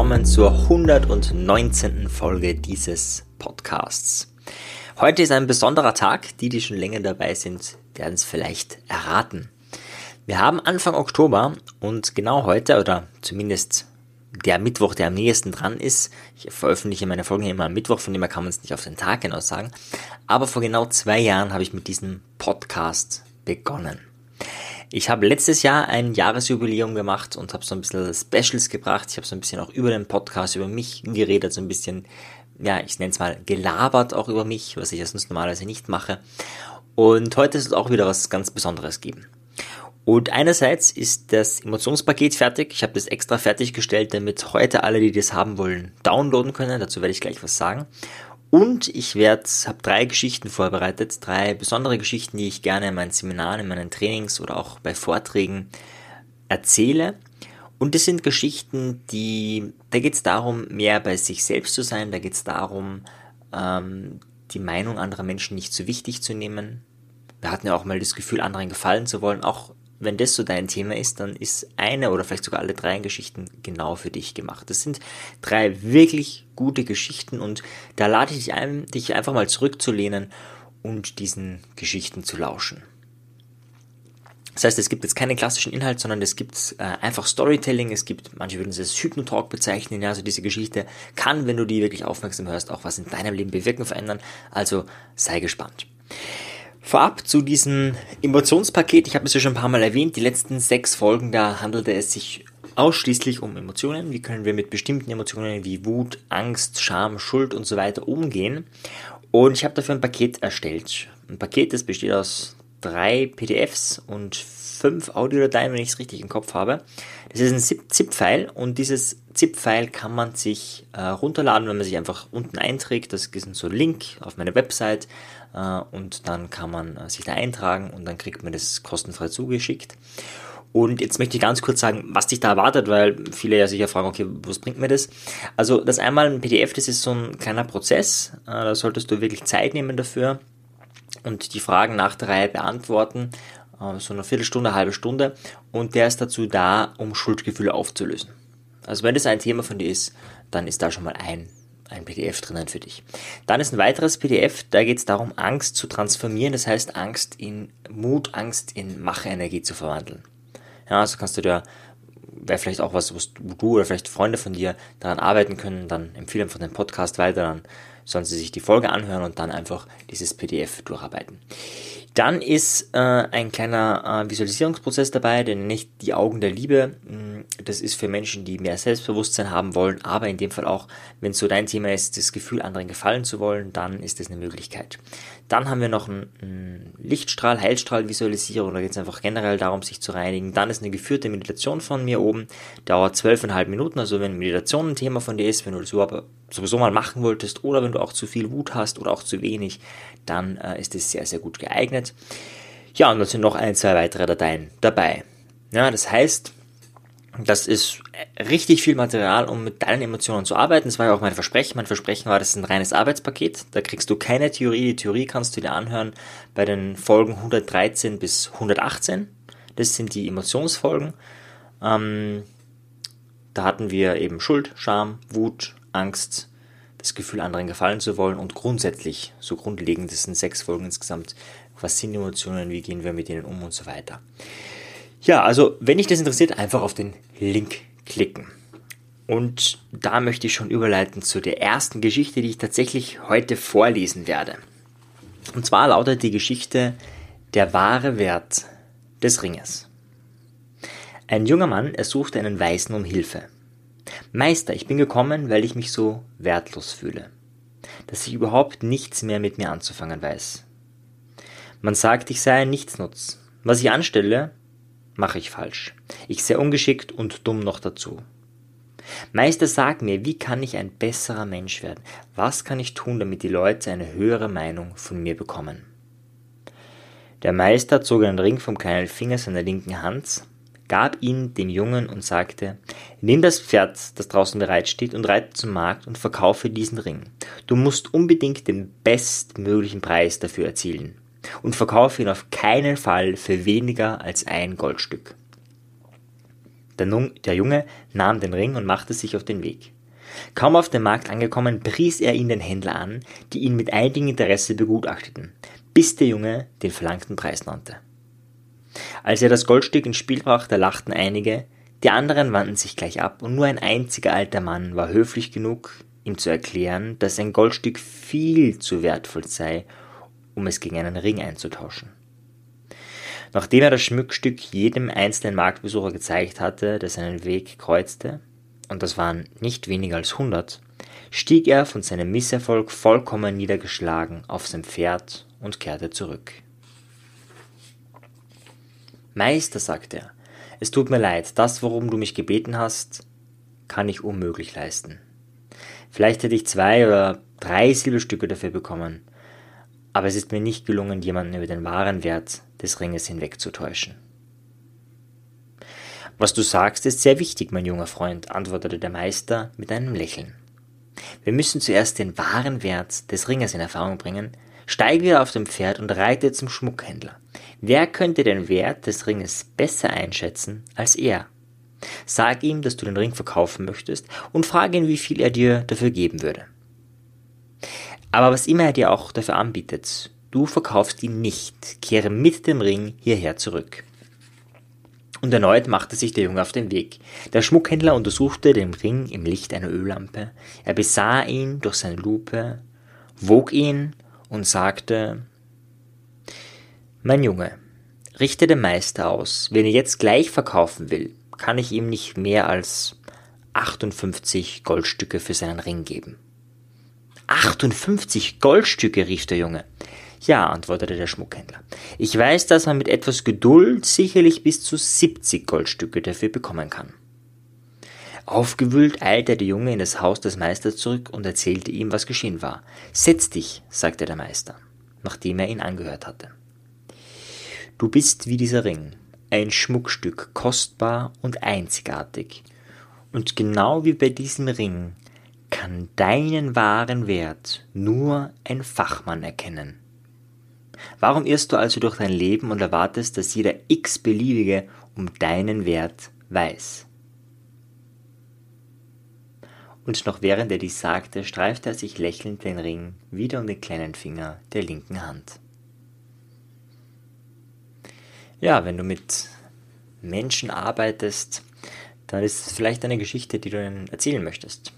willkommen zur 119. Folge dieses Podcasts. Heute ist ein besonderer Tag. Die, die schon länger dabei sind, werden es vielleicht erraten. Wir haben Anfang Oktober und genau heute, oder zumindest der Mittwoch, der am nächsten dran ist, ich veröffentliche meine Folgen immer am Mittwoch, von dem her kann man es nicht auf den Tag genau sagen, aber vor genau zwei Jahren habe ich mit diesem Podcast begonnen. Ich habe letztes Jahr ein Jahresjubiläum gemacht und habe so ein bisschen Specials gebracht. Ich habe so ein bisschen auch über den Podcast, über mich geredet, so ein bisschen, ja, ich nenne es mal gelabert auch über mich, was ich ja sonst normalerweise nicht mache. Und heute ist es auch wieder was ganz Besonderes geben. Und einerseits ist das Emotionspaket fertig. Ich habe das extra fertiggestellt, damit heute alle, die das haben wollen, downloaden können. Dazu werde ich gleich was sagen. Und ich werde, habe drei Geschichten vorbereitet, drei besondere Geschichten, die ich gerne in meinen Seminaren, in meinen Trainings oder auch bei Vorträgen erzähle. Und das sind Geschichten, die, da geht es darum, mehr bei sich selbst zu sein, da geht es darum, ähm, die Meinung anderer Menschen nicht zu wichtig zu nehmen. Wir hatten ja auch mal das Gefühl, anderen gefallen zu wollen, auch wenn das so dein Thema ist, dann ist eine oder vielleicht sogar alle drei Geschichten genau für dich gemacht. Das sind drei wirklich gute Geschichten und da lade ich dich ein, dich einfach mal zurückzulehnen und diesen Geschichten zu lauschen. Das heißt, es gibt jetzt keinen klassischen Inhalt, sondern es gibt äh, einfach Storytelling. Es gibt, manche würden es als Hypnotalk bezeichnen. Ja, also diese Geschichte kann, wenn du die wirklich aufmerksam hörst, auch was in deinem Leben bewirken, verändern. Also sei gespannt. Vorab zu diesem Emotionspaket, ich habe es ja schon ein paar Mal erwähnt, die letzten sechs Folgen, da handelte es sich ausschließlich um Emotionen. Wie können wir mit bestimmten Emotionen wie Wut, Angst, Scham, Schuld und so weiter umgehen? Und ich habe dafür ein Paket erstellt. Ein Paket, das besteht aus drei PDFs und fünf Audiodateien, wenn ich es richtig im Kopf habe. Das ist ein ZIP-File und dieses ZIP-File kann man sich äh, runterladen, wenn man sich einfach unten einträgt. Das ist so ein Link auf meine Website äh, und dann kann man äh, sich da eintragen und dann kriegt man das kostenfrei zugeschickt. Und jetzt möchte ich ganz kurz sagen, was dich da erwartet, weil viele ja sicher fragen, okay, was bringt mir das? Also das einmal ein PDF, das ist so ein kleiner Prozess, äh, da solltest du wirklich Zeit nehmen dafür und die Fragen nach der Reihe beantworten, so eine Viertelstunde, eine halbe Stunde und der ist dazu da, um Schuldgefühle aufzulösen. Also wenn das ein Thema von dir ist, dann ist da schon mal ein ein PDF drinnen für dich. Dann ist ein weiteres PDF, da geht es darum, Angst zu transformieren, das heißt Angst in Mut, Angst in Machenergie zu verwandeln. Ja, also kannst du dir, wäre vielleicht auch was, was du oder vielleicht Freunde von dir daran arbeiten können, dann empfehlen von dem Podcast weiter, dann sollen sie sich die Folge anhören und dann einfach dieses PDF durcharbeiten. Dann ist äh, ein kleiner äh, Visualisierungsprozess dabei, der nicht die Augen der Liebe. Mm, das ist für Menschen, die mehr Selbstbewusstsein haben wollen, aber in dem Fall auch, wenn so dein Thema ist, das Gefühl, anderen gefallen zu wollen, dann ist das eine Möglichkeit. Dann haben wir noch einen, Lichtstrahl, Heilstrahl-Visualisierung, da geht es einfach generell darum, sich zu reinigen. Dann ist eine geführte Meditation von mir oben, dauert zwölfeinhalb Minuten, also wenn Meditation ein Thema von dir ist, wenn du das überhaupt sowieso mal machen wolltest oder wenn du auch zu viel Wut hast oder auch zu wenig, dann äh, ist es sehr, sehr gut geeignet. Ja, und dann sind noch ein, zwei weitere Dateien dabei. Ja, das heißt, das ist richtig viel Material, um mit deinen Emotionen zu arbeiten. Das war ja auch mein Versprechen. Mein Versprechen war, das ist ein reines Arbeitspaket. Da kriegst du keine Theorie. Die Theorie kannst du dir anhören bei den Folgen 113 bis 118. Das sind die Emotionsfolgen. Ähm, da hatten wir eben Schuld, Scham, Wut, Angst, das Gefühl, anderen gefallen zu wollen und grundsätzlich, so grundlegend, das sind sechs Folgen insgesamt, was sind Emotionen, wie gehen wir mit ihnen um und so weiter. Ja, also wenn dich das interessiert, einfach auf den Link klicken. Und da möchte ich schon überleiten zu der ersten Geschichte, die ich tatsächlich heute vorlesen werde. Und zwar lautet die Geschichte Der wahre Wert des Ringes. Ein junger Mann ersuchte einen Weißen um Hilfe. Meister, ich bin gekommen, weil ich mich so wertlos fühle, dass ich überhaupt nichts mehr mit mir anzufangen weiß. Man sagt, ich sei ein Nichtsnutz. Was ich anstelle, mache ich falsch. Ich sei ungeschickt und dumm noch dazu. Meister, sag mir, wie kann ich ein besserer Mensch werden? Was kann ich tun, damit die Leute eine höhere Meinung von mir bekommen? Der Meister zog einen Ring vom kleinen Finger seiner linken Hand, gab ihn dem Jungen und sagte, nimm das Pferd, das draußen bereitsteht, und reite zum Markt und verkaufe diesen Ring. Du musst unbedingt den bestmöglichen Preis dafür erzielen und verkaufe ihn auf keinen Fall für weniger als ein Goldstück. Der Junge nahm den Ring und machte sich auf den Weg. Kaum auf dem Markt angekommen, pries er ihn den Händler an, die ihn mit einigem Interesse begutachteten, bis der Junge den verlangten Preis nannte. Als er das Goldstück ins Spiel brachte, lachten einige, die anderen wandten sich gleich ab, und nur ein einziger alter Mann war höflich genug, ihm zu erklären, dass ein Goldstück viel zu wertvoll sei, um es gegen einen Ring einzutauschen. Nachdem er das Schmuckstück jedem einzelnen Marktbesucher gezeigt hatte, der seinen Weg kreuzte, und das waren nicht weniger als hundert, stieg er von seinem Misserfolg vollkommen niedergeschlagen auf sein Pferd und kehrte zurück. Meister, sagte er, es tut mir leid, das, worum du mich gebeten hast, kann ich unmöglich leisten. Vielleicht hätte ich zwei oder drei Silberstücke dafür bekommen, aber es ist mir nicht gelungen, jemanden über den wahren Wert des Ringes hinwegzutäuschen. Was du sagst, ist sehr wichtig, mein junger Freund, antwortete der Meister mit einem Lächeln. Wir müssen zuerst den wahren Wert des Ringes in Erfahrung bringen, steige wieder auf dem Pferd und reite zum Schmuckhändler. Wer könnte den Wert des Ringes besser einschätzen als er? Sag ihm, dass du den Ring verkaufen möchtest und frage ihn, wie viel er dir dafür geben würde. Aber was immer er dir auch dafür anbietet, du verkaufst ihn nicht, kehre mit dem Ring hierher zurück. Und erneut machte sich der Junge auf den Weg. Der Schmuckhändler untersuchte den Ring im Licht einer Öllampe. Er besah ihn durch seine Lupe, wog ihn und sagte, Mein Junge, richte dem Meister aus, wenn er jetzt gleich verkaufen will, kann ich ihm nicht mehr als 58 Goldstücke für seinen Ring geben. 58 Goldstücke, rief der Junge. Ja, antwortete der Schmuckhändler. Ich weiß, dass man mit etwas Geduld sicherlich bis zu 70 Goldstücke dafür bekommen kann. Aufgewühlt eilte der Junge in das Haus des Meisters zurück und erzählte ihm, was geschehen war. Setz dich, sagte der Meister, nachdem er ihn angehört hatte. Du bist wie dieser Ring, ein Schmuckstück, kostbar und einzigartig. Und genau wie bei diesem Ring kann deinen wahren Wert nur ein Fachmann erkennen. Warum irrst du also durch dein Leben und erwartest, dass jeder x-beliebige um deinen Wert weiß? Und noch während er dies sagte, streifte er sich lächelnd den Ring wieder um den kleinen Finger der linken Hand. Ja, wenn du mit Menschen arbeitest, dann ist es vielleicht eine Geschichte, die du ihnen erzählen möchtest.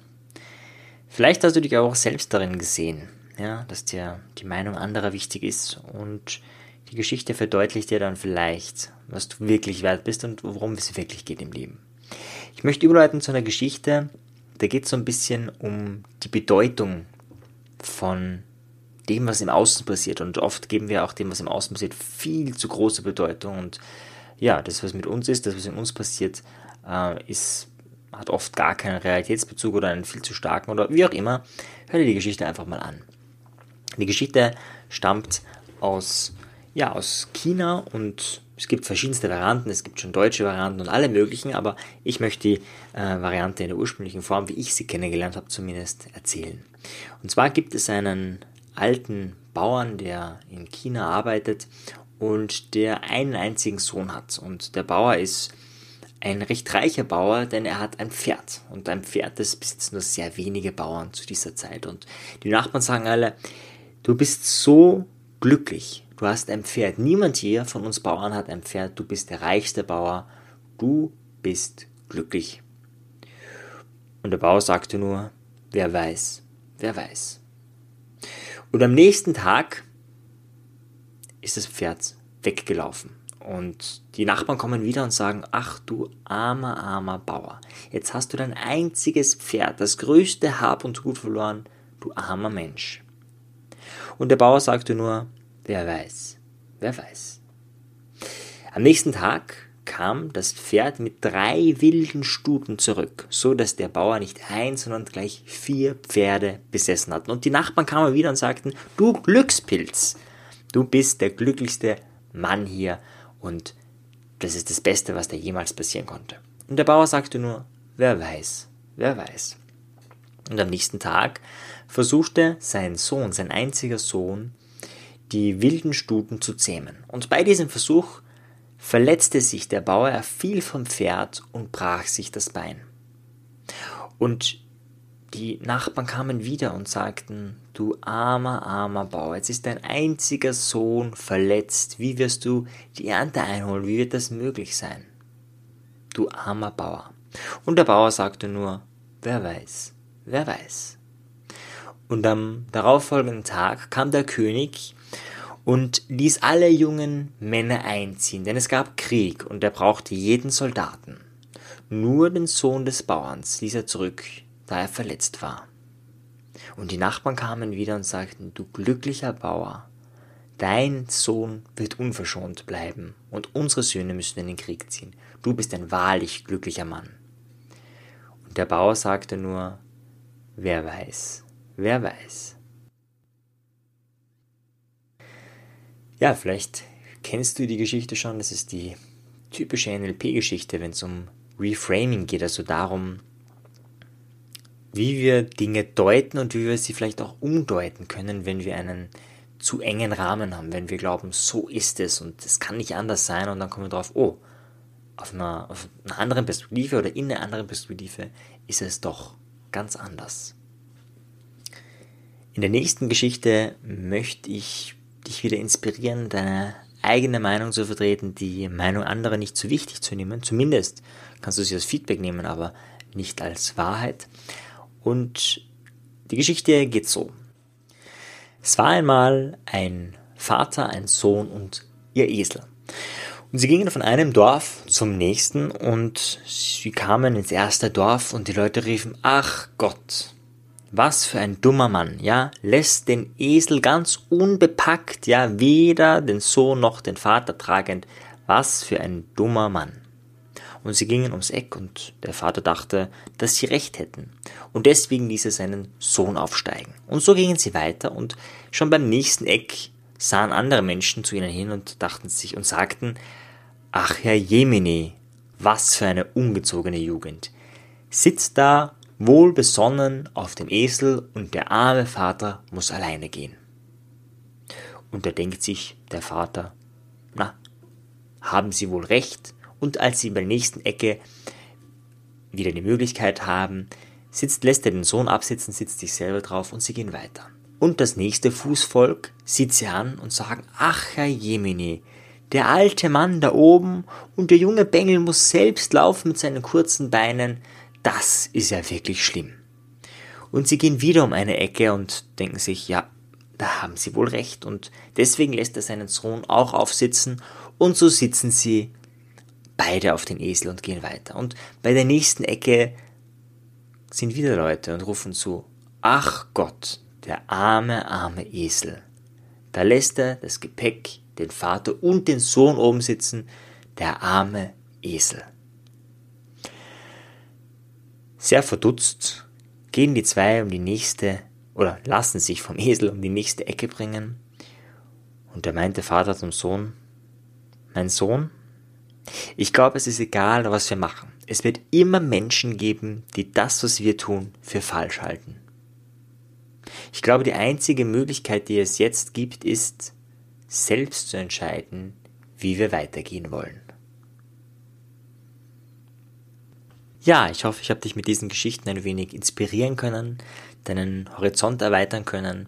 Vielleicht hast du dich auch selbst darin gesehen, ja, dass dir die Meinung anderer wichtig ist und die Geschichte verdeutlicht dir dann vielleicht, was du wirklich wert bist und worum es wirklich geht im Leben. Ich möchte überleiten zu einer Geschichte, da geht es so ein bisschen um die Bedeutung von dem, was im Außen passiert. Und oft geben wir auch dem, was im Außen passiert, viel zu große Bedeutung. Und ja, das, was mit uns ist, das, was in uns passiert, äh, ist, hat oft gar keinen Realitätsbezug oder einen viel zu starken oder wie auch immer. Hör dir die Geschichte einfach mal an. Die Geschichte stammt aus, ja, aus China und es gibt verschiedenste Varianten, es gibt schon deutsche Varianten und alle möglichen, aber ich möchte die äh, Variante in der ursprünglichen Form, wie ich sie kennengelernt habe, zumindest erzählen. Und zwar gibt es einen alten Bauern, der in China arbeitet und der einen einzigen Sohn hat. Und der Bauer ist ein recht reicher Bauer, denn er hat ein Pferd. Und ein Pferd, das besitzen nur sehr wenige Bauern zu dieser Zeit. Und die Nachbarn sagen alle, du bist so glücklich. Du hast ein Pferd. Niemand hier von uns Bauern hat ein Pferd. Du bist der reichste Bauer. Du bist glücklich. Und der Bauer sagte nur, wer weiß, wer weiß. Und am nächsten Tag ist das Pferd weggelaufen. Und die Nachbarn kommen wieder und sagen, ach du armer, armer Bauer, jetzt hast du dein einziges Pferd, das größte Hab und Gut verloren, du armer Mensch. Und der Bauer sagte nur, wer weiß, wer weiß. Am nächsten Tag kam das Pferd mit drei wilden Stuten zurück, so dass der Bauer nicht ein, sondern gleich vier Pferde besessen hat. Und die Nachbarn kamen wieder und sagten, du Glückspilz, du bist der glücklichste Mann hier und das ist das Beste, was dir jemals passieren konnte. Und der Bauer sagte nur, wer weiß, wer weiß. Und am nächsten Tag versuchte sein Sohn, sein einziger Sohn, die wilden Stuten zu zähmen. Und bei diesem Versuch verletzte sich der Bauer, er fiel vom Pferd und brach sich das Bein. Und die Nachbarn kamen wieder und sagten, du armer, armer Bauer, jetzt ist dein einziger Sohn verletzt, wie wirst du die Ernte einholen, wie wird das möglich sein? Du armer Bauer. Und der Bauer sagte nur, wer weiß, wer weiß. Und am darauffolgenden Tag kam der König und ließ alle jungen Männer einziehen, denn es gab Krieg und er brauchte jeden Soldaten. Nur den Sohn des Bauerns ließ er zurück, da er verletzt war. Und die Nachbarn kamen wieder und sagten, du glücklicher Bauer, dein Sohn wird unverschont bleiben und unsere Söhne müssen in den Krieg ziehen. Du bist ein wahrlich glücklicher Mann. Und der Bauer sagte nur, wer weiß, wer weiß. Ja, vielleicht kennst du die Geschichte schon. Das ist die typische NLP-Geschichte, wenn es um Reframing geht, also darum, wie wir Dinge deuten und wie wir sie vielleicht auch umdeuten können, wenn wir einen zu engen Rahmen haben, wenn wir glauben, so ist es und es kann nicht anders sein und dann kommen wir drauf, oh, auf einer, auf einer anderen Perspektive oder in einer anderen Perspektive ist es doch ganz anders. In der nächsten Geschichte möchte ich dich wieder inspirieren, deine eigene Meinung zu vertreten, die Meinung anderer nicht zu wichtig zu nehmen. Zumindest kannst du sie als Feedback nehmen, aber nicht als Wahrheit. Und die Geschichte geht so. Es war einmal ein Vater, ein Sohn und ihr Esel. Und sie gingen von einem Dorf zum nächsten und sie kamen ins erste Dorf und die Leute riefen, ach Gott, was für ein dummer Mann, ja, lässt den Esel ganz unbepackt, ja, weder den Sohn noch den Vater tragend. Was für ein dummer Mann. Und sie gingen ums Eck und der Vater dachte, dass sie recht hätten. Und deswegen ließ er seinen Sohn aufsteigen. Und so gingen sie weiter und schon beim nächsten Eck sahen andere Menschen zu ihnen hin und dachten sich und sagten, ach Herr Jemini, was für eine ungezogene Jugend. Sitzt da wohl besonnen auf dem Esel und der arme Vater muss alleine gehen. Und da denkt sich der Vater, na, haben Sie wohl recht, und als sie bei der nächsten Ecke wieder die Möglichkeit haben, sitzt, lässt er den Sohn absitzen, sitzt sich selber drauf und sie gehen weiter. Und das nächste Fußvolk sieht sie an und sagen, ach Herr Jemini, der alte Mann da oben und der junge Bengel muss selbst laufen mit seinen kurzen Beinen, das ist ja wirklich schlimm. Und sie gehen wieder um eine Ecke und denken sich, ja, da haben sie wohl recht. Und deswegen lässt er seinen Sohn auch aufsitzen. Und so sitzen sie beide auf den Esel und gehen weiter. Und bei der nächsten Ecke sind wieder Leute und rufen zu, ach Gott, der arme, arme Esel. Da lässt er das Gepäck, den Vater und den Sohn oben sitzen, der arme Esel. Sehr verdutzt gehen die zwei um die nächste oder lassen sich vom Esel um die nächste Ecke bringen. Und da meint der Vater zum Sohn, mein Sohn, ich glaube, es ist egal, was wir machen. Es wird immer Menschen geben, die das, was wir tun, für falsch halten. Ich glaube, die einzige Möglichkeit, die es jetzt gibt, ist, selbst zu entscheiden, wie wir weitergehen wollen. Ja, ich hoffe, ich habe dich mit diesen Geschichten ein wenig inspirieren können, deinen Horizont erweitern können.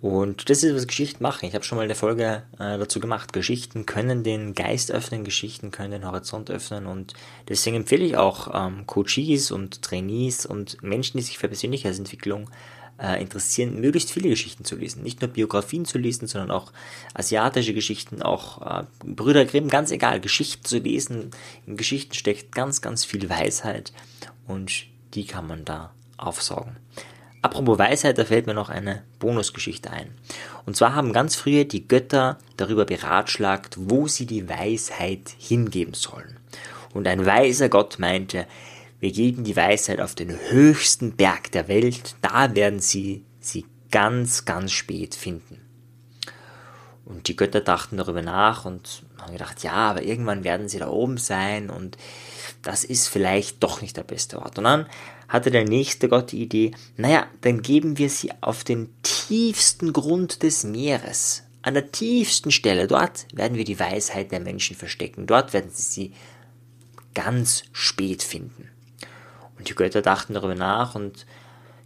Und das ist, was Geschichten machen. Ich habe schon mal eine Folge äh, dazu gemacht. Geschichten können den Geist öffnen, Geschichten können den Horizont öffnen. Und deswegen empfehle ich auch ähm, Coaches und Trainees und Menschen, die sich für Persönlichkeitsentwicklung äh, interessieren, möglichst viele Geschichten zu lesen. Nicht nur Biografien zu lesen, sondern auch asiatische Geschichten, auch äh, Brüder Grimm, ganz egal, Geschichten zu lesen. In Geschichten steckt ganz, ganz viel Weisheit und die kann man da aufsaugen. Apropos Weisheit, da fällt mir noch eine Bonusgeschichte ein. Und zwar haben ganz früher die Götter darüber beratschlagt, wo sie die Weisheit hingeben sollen. Und ein weiser Gott meinte, wir geben die Weisheit auf den höchsten Berg der Welt, da werden sie sie ganz, ganz spät finden. Und die Götter dachten darüber nach und haben gedacht, ja, aber irgendwann werden sie da oben sein und das ist vielleicht doch nicht der beste Ort. Und dann hatte der nächste Gott die Idee, naja, dann geben wir sie auf den tiefsten Grund des Meeres, an der tiefsten Stelle, dort werden wir die Weisheit der Menschen verstecken. Dort werden sie sie ganz spät finden. Und die Götter dachten darüber nach und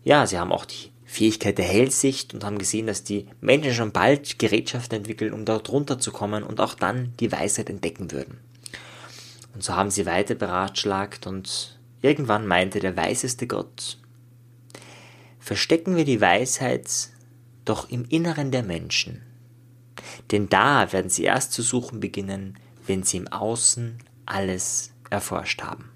ja, sie haben auch die Fähigkeit der Hellsicht und haben gesehen, dass die Menschen schon bald Gerätschaften entwickeln, um dort runterzukommen und auch dann die Weisheit entdecken würden. Und so haben sie weiter beratschlagt und irgendwann meinte der weiseste Gott, verstecken wir die Weisheit doch im Inneren der Menschen. Denn da werden sie erst zu suchen beginnen, wenn sie im Außen alles erforscht haben.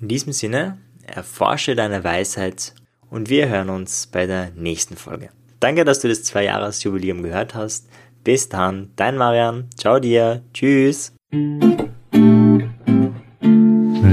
In diesem Sinne, erforsche deine Weisheit und wir hören uns bei der nächsten Folge. Danke, dass du das Zwei-Jahres-Jubiläum gehört hast. Bis dann, dein Marian. Ciao dir. Tschüss.